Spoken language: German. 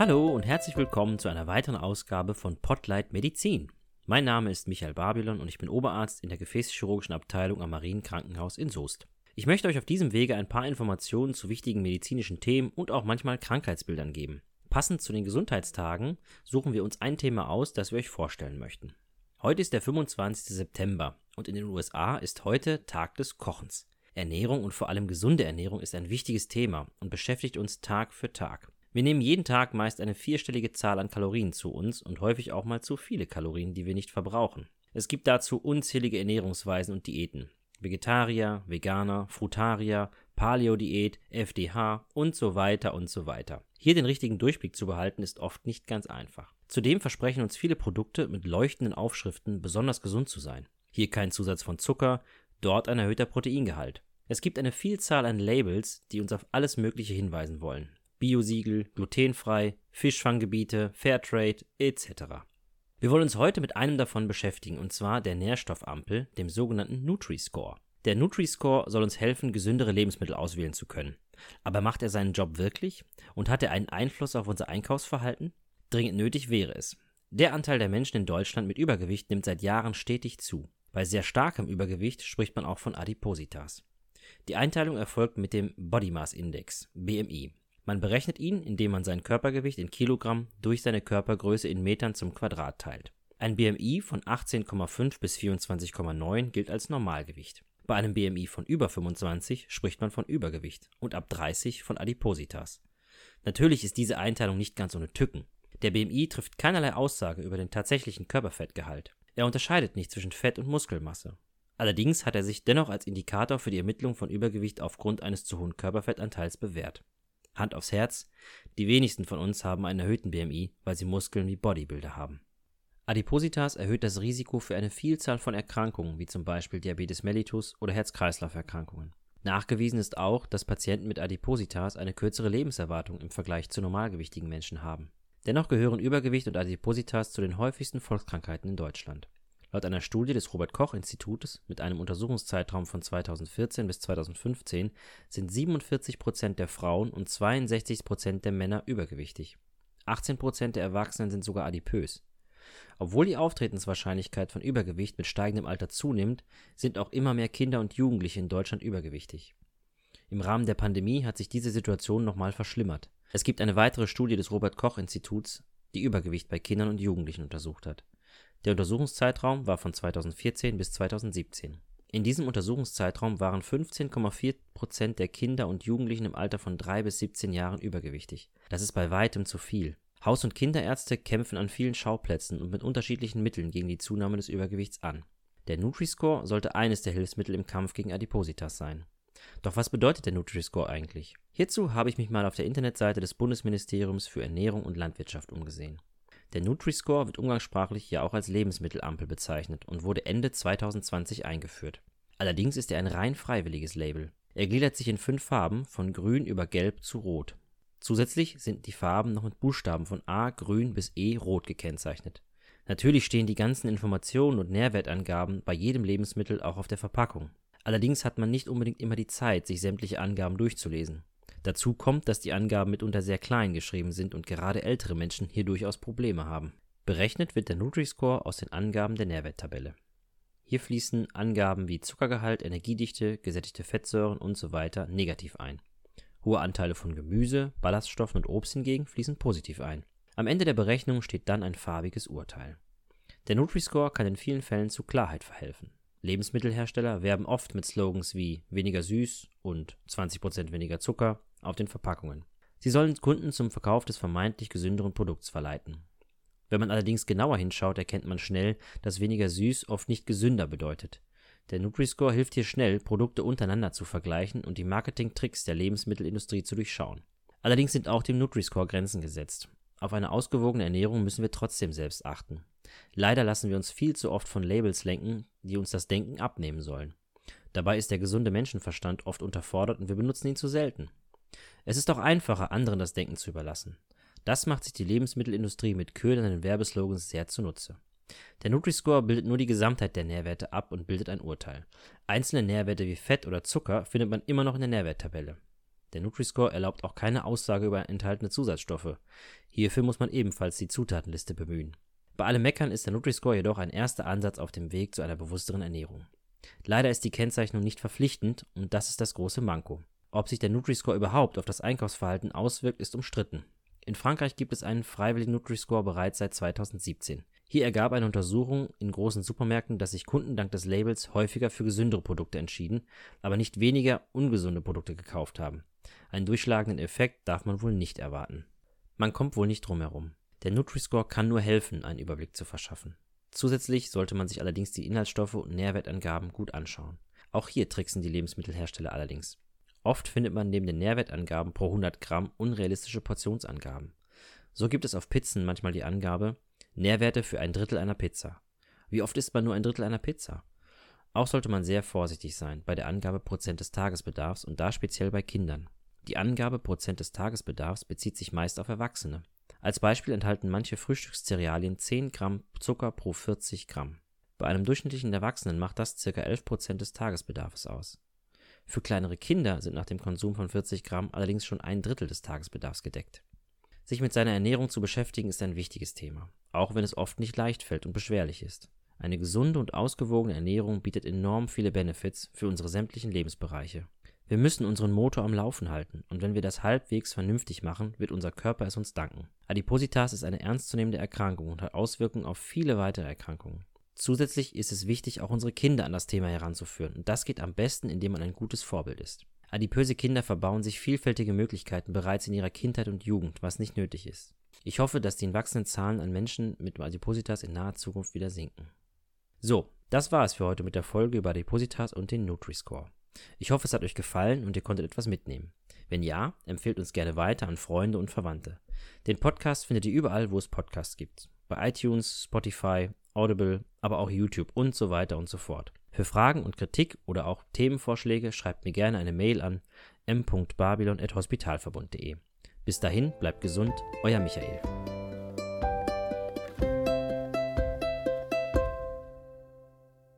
Hallo und herzlich willkommen zu einer weiteren Ausgabe von Potlight Medizin. Mein Name ist Michael Babylon und ich bin Oberarzt in der gefäßchirurgischen Abteilung am Marienkrankenhaus in Soest. Ich möchte euch auf diesem Wege ein paar Informationen zu wichtigen medizinischen Themen und auch manchmal Krankheitsbildern geben. Passend zu den Gesundheitstagen suchen wir uns ein Thema aus, das wir euch vorstellen möchten. Heute ist der 25. September und in den USA ist heute Tag des Kochens. Ernährung und vor allem gesunde Ernährung ist ein wichtiges Thema und beschäftigt uns Tag für Tag. Wir nehmen jeden Tag meist eine vierstellige Zahl an Kalorien zu uns und häufig auch mal zu viele Kalorien, die wir nicht verbrauchen. Es gibt dazu unzählige Ernährungsweisen und Diäten. Vegetarier, Veganer, Frutarier, Paleo-Diät, FDH und so weiter und so weiter. Hier den richtigen Durchblick zu behalten ist oft nicht ganz einfach. Zudem versprechen uns viele Produkte mit leuchtenden Aufschriften besonders gesund zu sein. Hier kein Zusatz von Zucker, dort ein erhöhter Proteingehalt. Es gibt eine Vielzahl an Labels, die uns auf alles Mögliche hinweisen wollen. Biosiegel, glutenfrei, Fischfanggebiete, Fairtrade etc. Wir wollen uns heute mit einem davon beschäftigen, und zwar der Nährstoffampel, dem sogenannten Nutri-Score. Der Nutri-Score soll uns helfen, gesündere Lebensmittel auswählen zu können. Aber macht er seinen Job wirklich? Und hat er einen Einfluss auf unser Einkaufsverhalten? Dringend nötig wäre es. Der Anteil der Menschen in Deutschland mit Übergewicht nimmt seit Jahren stetig zu. Bei sehr starkem Übergewicht spricht man auch von Adipositas. Die Einteilung erfolgt mit dem Body Mass Index, BMI. Man berechnet ihn, indem man sein Körpergewicht in Kilogramm durch seine Körpergröße in Metern zum Quadrat teilt. Ein BMI von 18,5 bis 24,9 gilt als Normalgewicht. Bei einem BMI von über 25 spricht man von Übergewicht und ab 30 von Adipositas. Natürlich ist diese Einteilung nicht ganz ohne Tücken. Der BMI trifft keinerlei Aussage über den tatsächlichen Körperfettgehalt. Er unterscheidet nicht zwischen Fett und Muskelmasse. Allerdings hat er sich dennoch als Indikator für die Ermittlung von Übergewicht aufgrund eines zu hohen Körperfettanteils bewährt. Hand aufs Herz, die wenigsten von uns haben einen erhöhten BMI, weil sie Muskeln wie Bodybuilder haben. Adipositas erhöht das Risiko für eine Vielzahl von Erkrankungen, wie zum Beispiel Diabetes mellitus oder Herz-Kreislauf-Erkrankungen. Nachgewiesen ist auch, dass Patienten mit Adipositas eine kürzere Lebenserwartung im Vergleich zu normalgewichtigen Menschen haben. Dennoch gehören Übergewicht und Adipositas zu den häufigsten Volkskrankheiten in Deutschland. Laut einer Studie des Robert Koch Institutes mit einem Untersuchungszeitraum von 2014 bis 2015 sind 47 Prozent der Frauen und 62 Prozent der Männer übergewichtig. 18 Prozent der Erwachsenen sind sogar adipös. Obwohl die Auftretenswahrscheinlichkeit von Übergewicht mit steigendem Alter zunimmt, sind auch immer mehr Kinder und Jugendliche in Deutschland übergewichtig. Im Rahmen der Pandemie hat sich diese Situation nochmal verschlimmert. Es gibt eine weitere Studie des Robert Koch Instituts, die Übergewicht bei Kindern und Jugendlichen untersucht hat. Der Untersuchungszeitraum war von 2014 bis 2017. In diesem Untersuchungszeitraum waren 15,4 Prozent der Kinder und Jugendlichen im Alter von 3 bis 17 Jahren übergewichtig. Das ist bei weitem zu viel. Haus- und Kinderärzte kämpfen an vielen Schauplätzen und mit unterschiedlichen Mitteln gegen die Zunahme des Übergewichts an. Der Nutri-Score sollte eines der Hilfsmittel im Kampf gegen Adipositas sein. Doch was bedeutet der Nutri-Score eigentlich? Hierzu habe ich mich mal auf der Internetseite des Bundesministeriums für Ernährung und Landwirtschaft umgesehen. Der Nutri-Score wird umgangssprachlich ja auch als Lebensmittelampel bezeichnet und wurde Ende 2020 eingeführt. Allerdings ist er ein rein freiwilliges Label. Er gliedert sich in fünf Farben von grün über gelb zu rot. Zusätzlich sind die Farben noch mit Buchstaben von A grün bis E rot gekennzeichnet. Natürlich stehen die ganzen Informationen und Nährwertangaben bei jedem Lebensmittel auch auf der Verpackung. Allerdings hat man nicht unbedingt immer die Zeit, sich sämtliche Angaben durchzulesen. Dazu kommt, dass die Angaben mitunter sehr klein geschrieben sind und gerade ältere Menschen hier durchaus Probleme haben. Berechnet wird der Nutri-Score aus den Angaben der Nährwerttabelle. Hier fließen Angaben wie Zuckergehalt, Energiedichte, gesättigte Fettsäuren usw. Negativ ein. Hohe Anteile von Gemüse, Ballaststoffen und Obst hingegen fließen positiv ein. Am Ende der Berechnung steht dann ein farbiges Urteil. Der Nutri-Score kann in vielen Fällen zu Klarheit verhelfen. Lebensmittelhersteller werben oft mit Slogans wie weniger süß und 20% weniger Zucker auf den Verpackungen. Sie sollen Kunden zum Verkauf des vermeintlich gesünderen Produkts verleiten. Wenn man allerdings genauer hinschaut, erkennt man schnell, dass weniger süß oft nicht gesünder bedeutet. Der Nutri-Score hilft hier schnell, Produkte untereinander zu vergleichen und die Marketing-Tricks der Lebensmittelindustrie zu durchschauen. Allerdings sind auch dem Nutri-Score Grenzen gesetzt. Auf eine ausgewogene Ernährung müssen wir trotzdem selbst achten. Leider lassen wir uns viel zu oft von Labels lenken, die uns das Denken abnehmen sollen. Dabei ist der gesunde Menschenverstand oft unterfordert und wir benutzen ihn zu selten. Es ist auch einfacher, anderen das Denken zu überlassen. Das macht sich die Lebensmittelindustrie mit ködernden Werbeslogans sehr zunutze. Der Nutri-Score bildet nur die Gesamtheit der Nährwerte ab und bildet ein Urteil. Einzelne Nährwerte wie Fett oder Zucker findet man immer noch in der Nährwerttabelle. Der Nutri-Score erlaubt auch keine Aussage über enthaltene Zusatzstoffe. Hierfür muss man ebenfalls die Zutatenliste bemühen. Bei allem Meckern ist der Nutri-Score jedoch ein erster Ansatz auf dem Weg zu einer bewussteren Ernährung. Leider ist die Kennzeichnung nicht verpflichtend und das ist das große Manko. Ob sich der Nutri-Score überhaupt auf das Einkaufsverhalten auswirkt, ist umstritten. In Frankreich gibt es einen freiwilligen Nutri-Score bereits seit 2017. Hier ergab eine Untersuchung in großen Supermärkten, dass sich Kunden dank des Labels häufiger für gesündere Produkte entschieden, aber nicht weniger ungesunde Produkte gekauft haben. Einen durchschlagenden Effekt darf man wohl nicht erwarten. Man kommt wohl nicht drum herum. Der Nutri-Score kann nur helfen, einen Überblick zu verschaffen. Zusätzlich sollte man sich allerdings die Inhaltsstoffe und Nährwertangaben gut anschauen. Auch hier tricksen die Lebensmittelhersteller allerdings. Oft findet man neben den Nährwertangaben pro 100 Gramm unrealistische Portionsangaben. So gibt es auf Pizzen manchmal die Angabe Nährwerte für ein Drittel einer Pizza. Wie oft isst man nur ein Drittel einer Pizza? Auch sollte man sehr vorsichtig sein bei der Angabe Prozent des Tagesbedarfs und da speziell bei Kindern. Die Angabe Prozent des Tagesbedarfs bezieht sich meist auf Erwachsene. Als Beispiel enthalten manche Frühstückscerealien 10 Gramm Zucker pro 40 Gramm. Bei einem durchschnittlichen Erwachsenen macht das ca. 11 Prozent des Tagesbedarfs aus. Für kleinere Kinder sind nach dem Konsum von 40 Gramm allerdings schon ein Drittel des Tagesbedarfs gedeckt. Sich mit seiner Ernährung zu beschäftigen ist ein wichtiges Thema, auch wenn es oft nicht leicht fällt und beschwerlich ist. Eine gesunde und ausgewogene Ernährung bietet enorm viele Benefits für unsere sämtlichen Lebensbereiche. Wir müssen unseren Motor am Laufen halten und wenn wir das halbwegs vernünftig machen, wird unser Körper es uns danken. Adipositas ist eine ernstzunehmende Erkrankung und hat Auswirkungen auf viele weitere Erkrankungen. Zusätzlich ist es wichtig, auch unsere Kinder an das Thema heranzuführen. Und das geht am besten, indem man ein gutes Vorbild ist. Adipöse Kinder verbauen sich vielfältige Möglichkeiten bereits in ihrer Kindheit und Jugend, was nicht nötig ist. Ich hoffe, dass die wachsenden Zahlen an Menschen mit Adipositas in naher Zukunft wieder sinken. So, das war es für heute mit der Folge über Adipositas und den Nutri-Score. Ich hoffe, es hat euch gefallen und ihr konntet etwas mitnehmen. Wenn ja, empfehlt uns gerne weiter an Freunde und Verwandte. Den Podcast findet ihr überall, wo es Podcasts gibt. Bei iTunes, Spotify, Audible, aber auch YouTube und so weiter und so fort. Für Fragen und Kritik oder auch Themenvorschläge schreibt mir gerne eine Mail an m.babylon.hospitalverbund.de. Bis dahin, bleibt gesund, euer Michael.